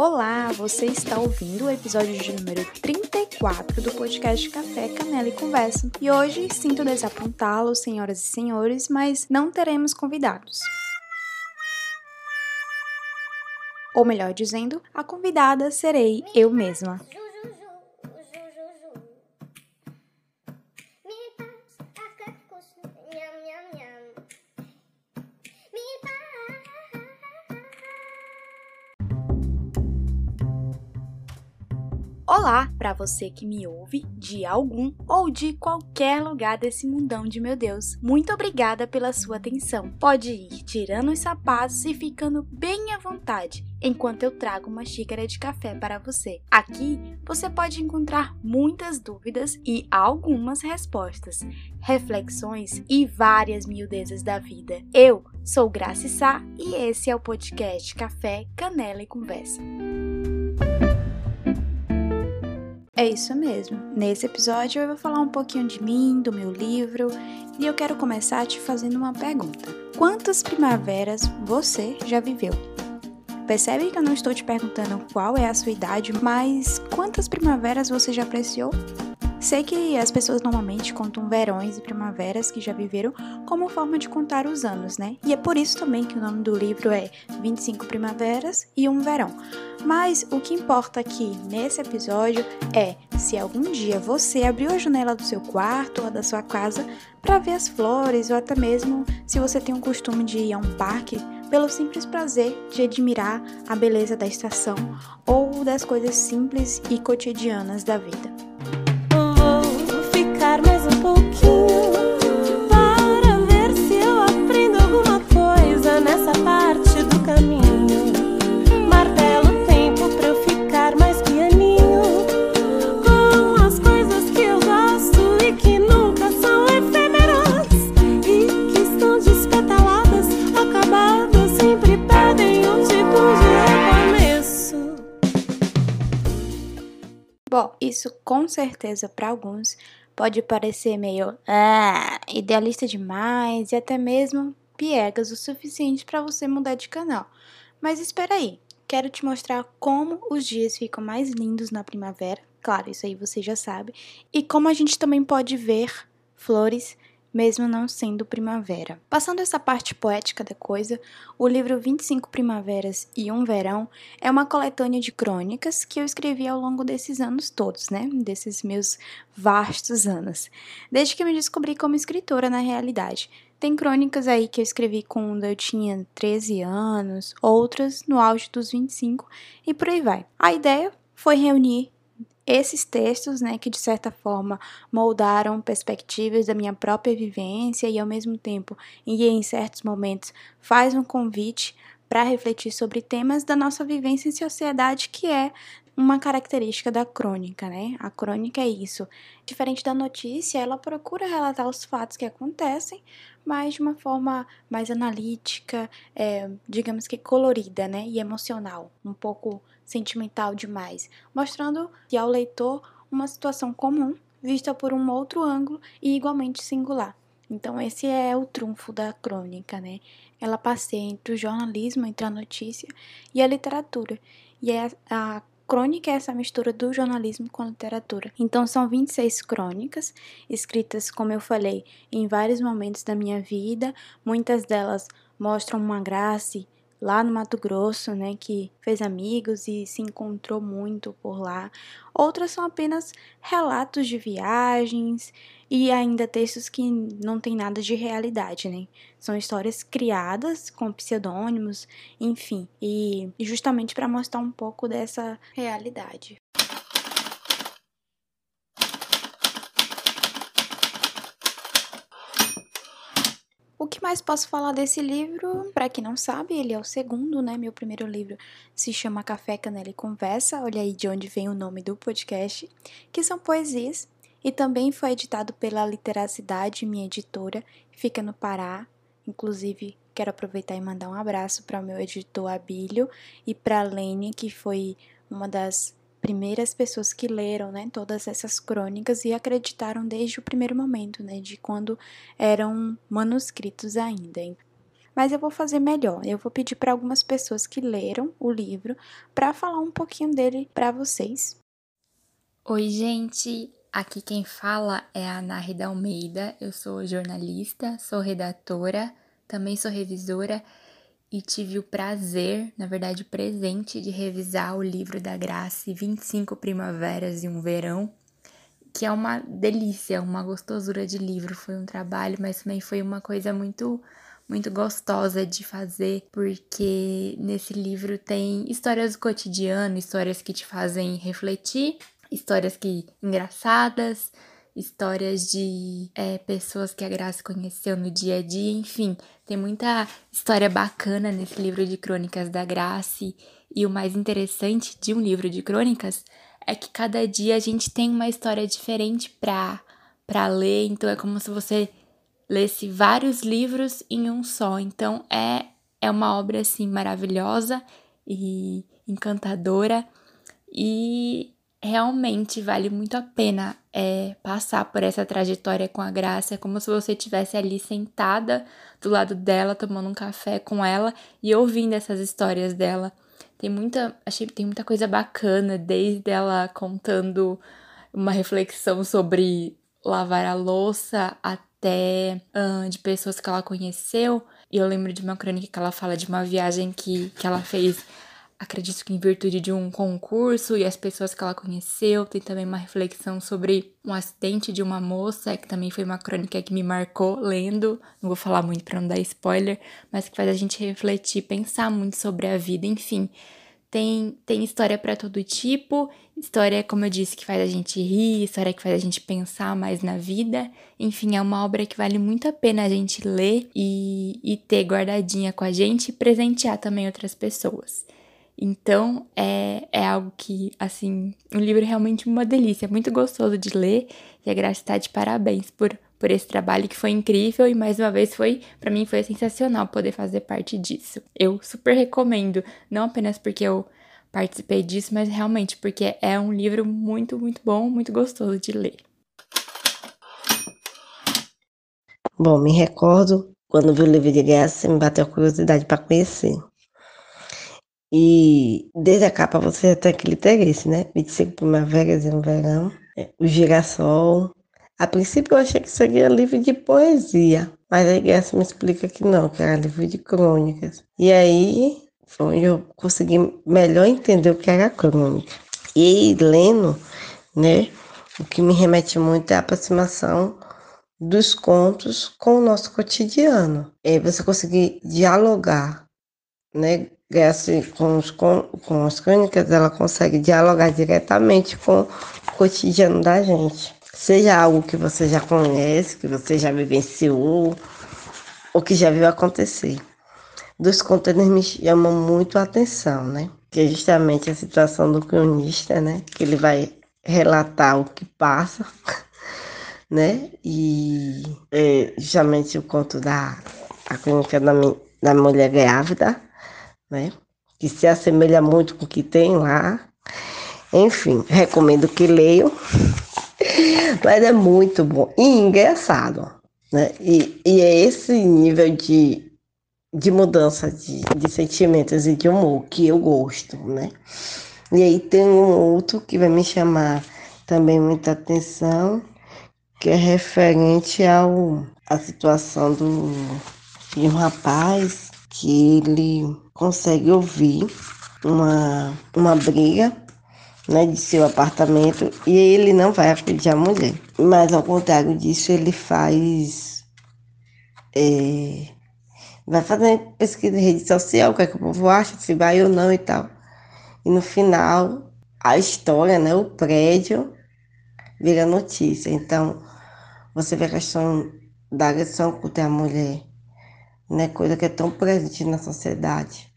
Olá, você está ouvindo o episódio de número 34 do podcast Café, Canela e Conversa. E hoje sinto desapontá-lo, senhoras e senhores, mas não teremos convidados. Ou melhor dizendo, a convidada serei eu mesma. Olá para você que me ouve de algum ou de qualquer lugar desse mundão de meu Deus. Muito obrigada pela sua atenção. Pode ir tirando os sapatos e ficando bem à vontade enquanto eu trago uma xícara de café para você. Aqui você pode encontrar muitas dúvidas e algumas respostas, reflexões e várias miudezas da vida. Eu sou Graça Sá e esse é o podcast Café, Canela e Conversa. É isso mesmo. Nesse episódio eu vou falar um pouquinho de mim, do meu livro, e eu quero começar te fazendo uma pergunta. Quantas primaveras você já viveu? Percebe que eu não estou te perguntando qual é a sua idade, mas quantas primaveras você já apreciou? Sei que as pessoas normalmente contam verões e primaveras que já viveram como forma de contar os anos, né? E é por isso também que o nome do livro é 25 Primaveras e um Verão. Mas o que importa aqui nesse episódio é se algum dia você abriu a janela do seu quarto ou da sua casa para ver as flores, ou até mesmo se você tem o costume de ir a um parque pelo simples prazer de admirar a beleza da estação ou das coisas simples e cotidianas da vida ficar mais com certeza para alguns pode parecer meio ah, idealista demais e até mesmo piegas o suficiente para você mudar de canal. Mas espera aí, quero te mostrar como os dias ficam mais lindos na primavera. Claro, isso aí você já sabe. E como a gente também pode ver flores mesmo não sendo primavera. Passando essa parte poética da coisa, o livro 25 Primaveras e um Verão é uma coletânea de crônicas que eu escrevi ao longo desses anos todos, né? Desses meus vastos anos. Desde que me descobri como escritora na realidade. Tem crônicas aí que eu escrevi quando eu tinha 13 anos, outras no auge dos 25 e por aí vai. A ideia foi reunir esses textos, né, que de certa forma moldaram perspectivas da minha própria vivência e ao mesmo tempo, e em certos momentos, faz um convite para refletir sobre temas da nossa vivência em sociedade, que é uma característica da crônica, né? A crônica é isso. Diferente da notícia, ela procura relatar os fatos que acontecem, mas de uma forma mais analítica, é, digamos que colorida, né? E emocional, um pouco sentimental demais, mostrando ao leitor uma situação comum vista por um outro ângulo e igualmente singular. Então esse é o trunfo da crônica, né? Ela passeia entre o jornalismo, entre a notícia e a literatura. E é a crônica é essa mistura do jornalismo com a literatura. Então são 26 crônicas, escritas, como eu falei, em vários momentos da minha vida. Muitas delas mostram uma graça lá no Mato Grosso, né, que fez amigos e se encontrou muito por lá. Outras são apenas relatos de viagens e ainda textos que não tem nada de realidade, né? São histórias criadas com pseudônimos, enfim, e justamente para mostrar um pouco dessa realidade. O que mais posso falar desse livro? Para quem não sabe, ele é o segundo, né? Meu primeiro livro se chama Café, Canela e Conversa. Olha aí de onde vem o nome do podcast, que são poesias e também foi editado pela Literacidade, minha editora, fica no Pará. Inclusive, quero aproveitar e mandar um abraço para o meu editor Abílio e para a Lene, que foi uma das primeiras pessoas que leram, né, todas essas crônicas e acreditaram desde o primeiro momento, né, de quando eram manuscritos ainda. mas eu vou fazer melhor. Eu vou pedir para algumas pessoas que leram o livro para falar um pouquinho dele para vocês. Oi, gente. Aqui quem fala é a Ana Rida Almeida. Eu sou jornalista, sou redatora, também sou revisora e tive o prazer, na verdade, presente de revisar o livro da Grace 25 Primaveras e um Verão, que é uma delícia, uma gostosura de livro. Foi um trabalho, mas também foi uma coisa muito muito gostosa de fazer, porque nesse livro tem histórias do cotidiano, histórias que te fazem refletir, histórias que engraçadas, histórias de é, pessoas que a Graça conheceu no dia a dia, enfim, tem muita história bacana nesse livro de crônicas da Graça. E o mais interessante de um livro de crônicas é que cada dia a gente tem uma história diferente para para ler, então é como se você lesse vários livros em um só. Então é é uma obra assim maravilhosa e encantadora e realmente vale muito a pena é, passar por essa trajetória com a Graça. É como se você estivesse ali sentada do lado dela, tomando um café com ela e ouvindo essas histórias dela. Tem muita, achei tem muita coisa bacana, desde ela contando uma reflexão sobre lavar a louça até uh, de pessoas que ela conheceu. E eu lembro de uma crônica que ela fala de uma viagem que, que ela fez acredito que em virtude de um concurso e as pessoas que ela conheceu. Tem também uma reflexão sobre um acidente de uma moça, que também foi uma crônica que me marcou lendo. Não vou falar muito para não dar spoiler, mas que faz a gente refletir, pensar muito sobre a vida, enfim. Tem, tem história para todo tipo, história, como eu disse, que faz a gente rir, história que faz a gente pensar mais na vida. Enfim, é uma obra que vale muito a pena a gente ler e, e ter guardadinha com a gente e presentear também outras pessoas. Então, é, é algo que, assim, um livro é realmente uma delícia, é muito gostoso de ler e a Graça está de parabéns por, por esse trabalho que foi incrível e mais uma vez foi, para mim, foi sensacional poder fazer parte disso. Eu super recomendo, não apenas porque eu participei disso, mas realmente porque é um livro muito, muito bom, muito gostoso de ler. Bom, me recordo quando vi o livro de Graça, me bateu a curiosidade para conhecer. E desde a capa você tem aquele interesse, né? 25 primaveras e um verão, é, o girassol. A princípio eu achei que seria livro de poesia, mas a Graça me explica que não, que era livro de crônicas. E aí foi onde eu consegui melhor entender o que era crônica. E lendo, né, o que me remete muito é a aproximação dos contos com o nosso cotidiano. É você conseguir dialogar, né, Grace, com, os, com, com as crônicas, ela consegue dialogar diretamente com o cotidiano da gente. Seja algo que você já conhece, que você já vivenciou, ou que já viu acontecer. Dos contos me chamam muito a atenção, né? Que é justamente a situação do cronista, né? Que ele vai relatar o que passa, né? E é justamente o conto da a crônica da, da mulher grávida, né? Que se assemelha muito com o que tem lá. Enfim, recomendo que leiam. Mas é muito bom e engraçado, né? E, e é esse nível de, de mudança de, de sentimentos e de humor que eu gosto, né? E aí tem um outro que vai me chamar também muita atenção, que é referente ao a situação do de um rapaz que ele consegue ouvir uma, uma briga né, de seu apartamento e ele não vai agredir a mulher. Mas ao contrário disso, ele faz. É, vai fazer pesquisa em rede social, o que, é que o povo acha, se vai ou não e tal. E no final, a história, né, o prédio, vira notícia. Então, você vê a questão da agressão contra a mulher, né, coisa que é tão presente na sociedade.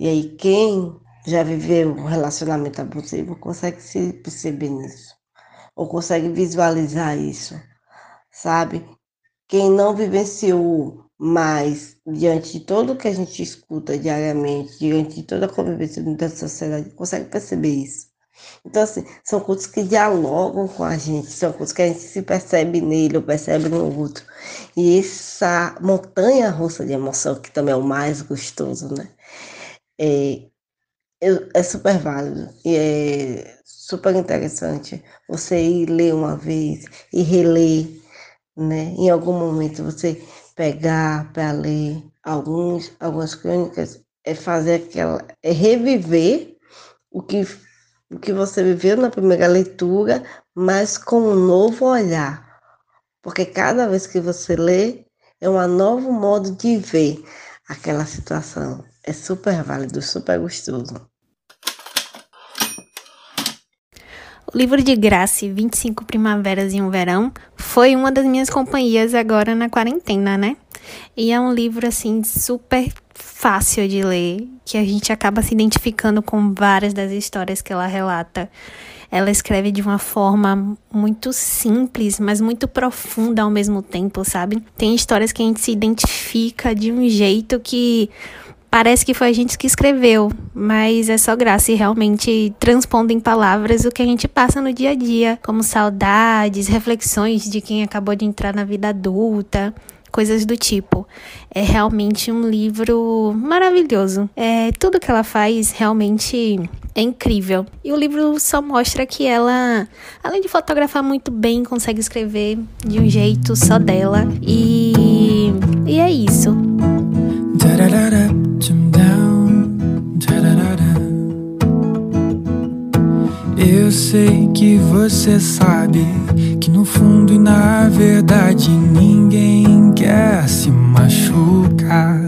E aí, quem já viveu um relacionamento abusivo consegue se perceber nisso, ou consegue visualizar isso, sabe? Quem não vivenciou mais, diante de tudo que a gente escuta diariamente, diante de toda a convivência da sociedade, consegue perceber isso. Então, assim, são contos que dialogam com a gente, são contos que a gente se percebe nele ou percebe no outro. E essa montanha russa de emoção, que também é o mais gostoso, né? É, é super válido e é super interessante você ir ler uma vez e reler, né? Em algum momento você pegar para ler alguns, algumas crônicas, é fazer aquela, é reviver o que o que você viveu na primeira leitura, mas com um novo olhar. Porque cada vez que você lê, é um novo modo de ver aquela situação. É super válido, super gostoso. O livro de Grace, 25 Primaveras e um Verão, foi uma das minhas companhias agora na quarentena, né? E é um livro, assim, super fácil de ler, que a gente acaba se identificando com várias das histórias que ela relata. Ela escreve de uma forma muito simples, mas muito profunda ao mesmo tempo, sabe? Tem histórias que a gente se identifica de um jeito que parece que foi a gente que escreveu, mas é só graça e realmente transpondo em palavras o que a gente passa no dia a dia, como saudades, reflexões de quem acabou de entrar na vida adulta, coisas do tipo. É realmente um livro maravilhoso. É, tudo que ela faz realmente é incrível. E o livro só mostra que ela, além de fotografar muito bem, consegue escrever de um jeito só dela. E, e é isso. Eu sei que você sabe que no fundo e na verdade ninguém quer se machucar.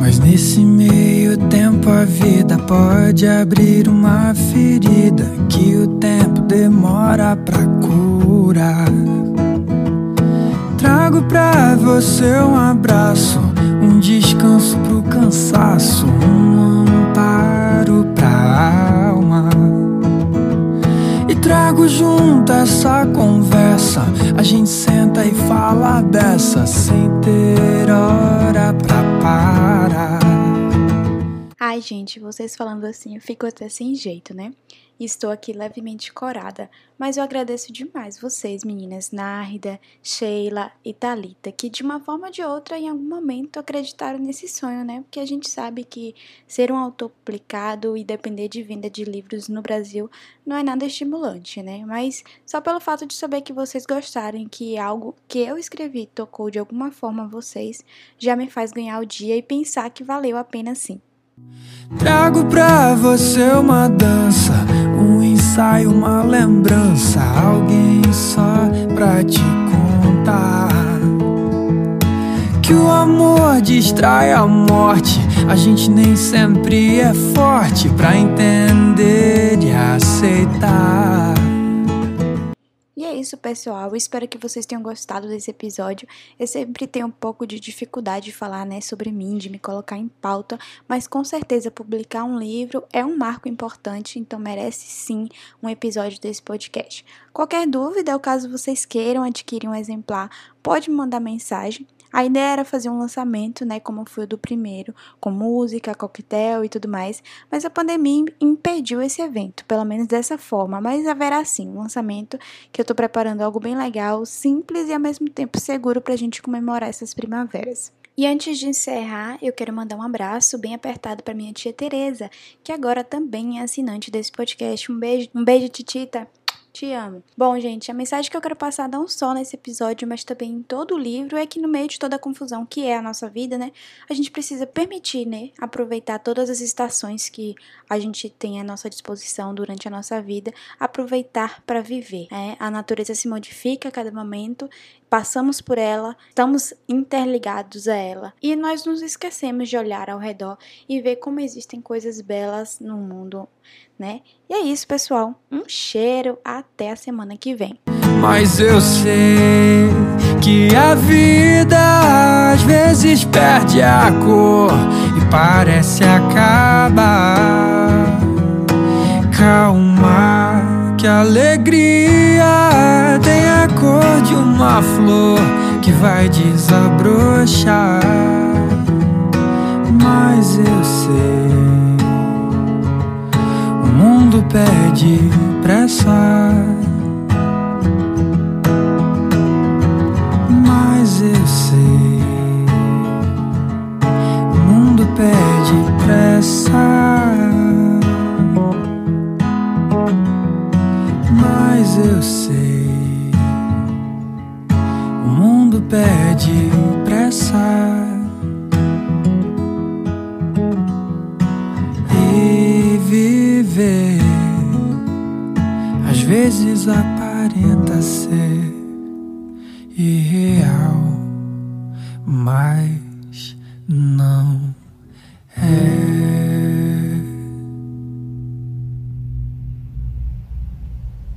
Mas nesse meio tempo a vida pode abrir uma ferida que o tempo demora pra curar. Trago pra você um abraço, um descanso pro cansaço, um amparo pra trago junto essa conversa. A gente senta e fala dessa sem ter hora pra parar. Ai, gente, vocês falando assim, eu fico até sem jeito, né? Estou aqui levemente corada, mas eu agradeço demais vocês, meninas Nárida, Sheila e Talita, que de uma forma ou de outra, em algum momento, acreditaram nesse sonho, né? Porque a gente sabe que ser um autor publicado e depender de venda de livros no Brasil não é nada estimulante, né? Mas só pelo fato de saber que vocês gostarem, que algo que eu escrevi tocou de alguma forma vocês, já me faz ganhar o dia e pensar que valeu a pena sim. Trago pra você uma dança, ensaio, uma lembrança, alguém só pra te contar. Que o amor distrai a morte, a gente nem sempre é forte pra entender e aceitar. Isso, pessoal. Espero que vocês tenham gostado desse episódio. Eu sempre tenho um pouco de dificuldade de falar, né, sobre mim, de me colocar em pauta, mas com certeza publicar um livro é um marco importante, então merece sim um episódio desse podcast. Qualquer dúvida, ou caso vocês queiram adquirir um exemplar, pode mandar mensagem. A ideia era fazer um lançamento, né, como foi o do primeiro, com música, coquetel e tudo mais, mas a pandemia impediu esse evento, pelo menos dessa forma, mas haverá sim um lançamento que eu tô preparando algo bem legal, simples e ao mesmo tempo seguro pra gente comemorar essas primaveras. E antes de encerrar, eu quero mandar um abraço bem apertado para minha tia Teresa, que agora também é assinante desse podcast. Um beijo, um beijo, titita. Te amo. Bom, gente, a mensagem que eu quero passar não só nesse episódio, mas também em todo o livro é que no meio de toda a confusão que é a nossa vida, né, a gente precisa permitir, né, aproveitar todas as estações que a gente tem à nossa disposição durante a nossa vida, aproveitar para viver. Né? A natureza se modifica a cada momento, passamos por ela, estamos interligados a ela e nós nos esquecemos de olhar ao redor e ver como existem coisas belas no mundo, né? E é isso, pessoal. Um cheiro, até a semana que vem. Mas eu sei que a vida às vezes perde a cor e parece acabar. Calma, que alegria tem a cor de uma flor que vai desabrochar. Mas eu sei, mundo pede pressa. Mas eu sei, o mundo pede pressa. Mas eu sei,